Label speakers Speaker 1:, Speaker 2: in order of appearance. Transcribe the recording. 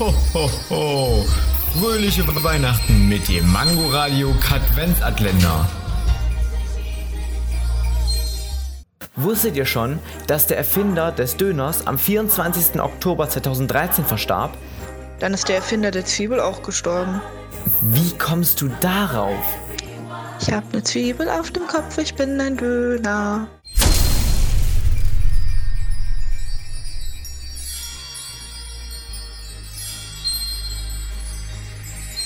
Speaker 1: Ho, ho, ho. Fröhliche Weihnachten mit dem Mangoradio Katwenzatländer.
Speaker 2: Wusstet ihr schon, dass der Erfinder des Döners am 24. Oktober 2013 verstarb?
Speaker 3: Dann ist der Erfinder der Zwiebel auch gestorben.
Speaker 2: Wie kommst du darauf?
Speaker 3: Ich hab ne Zwiebel auf dem Kopf, ich bin ein Döner.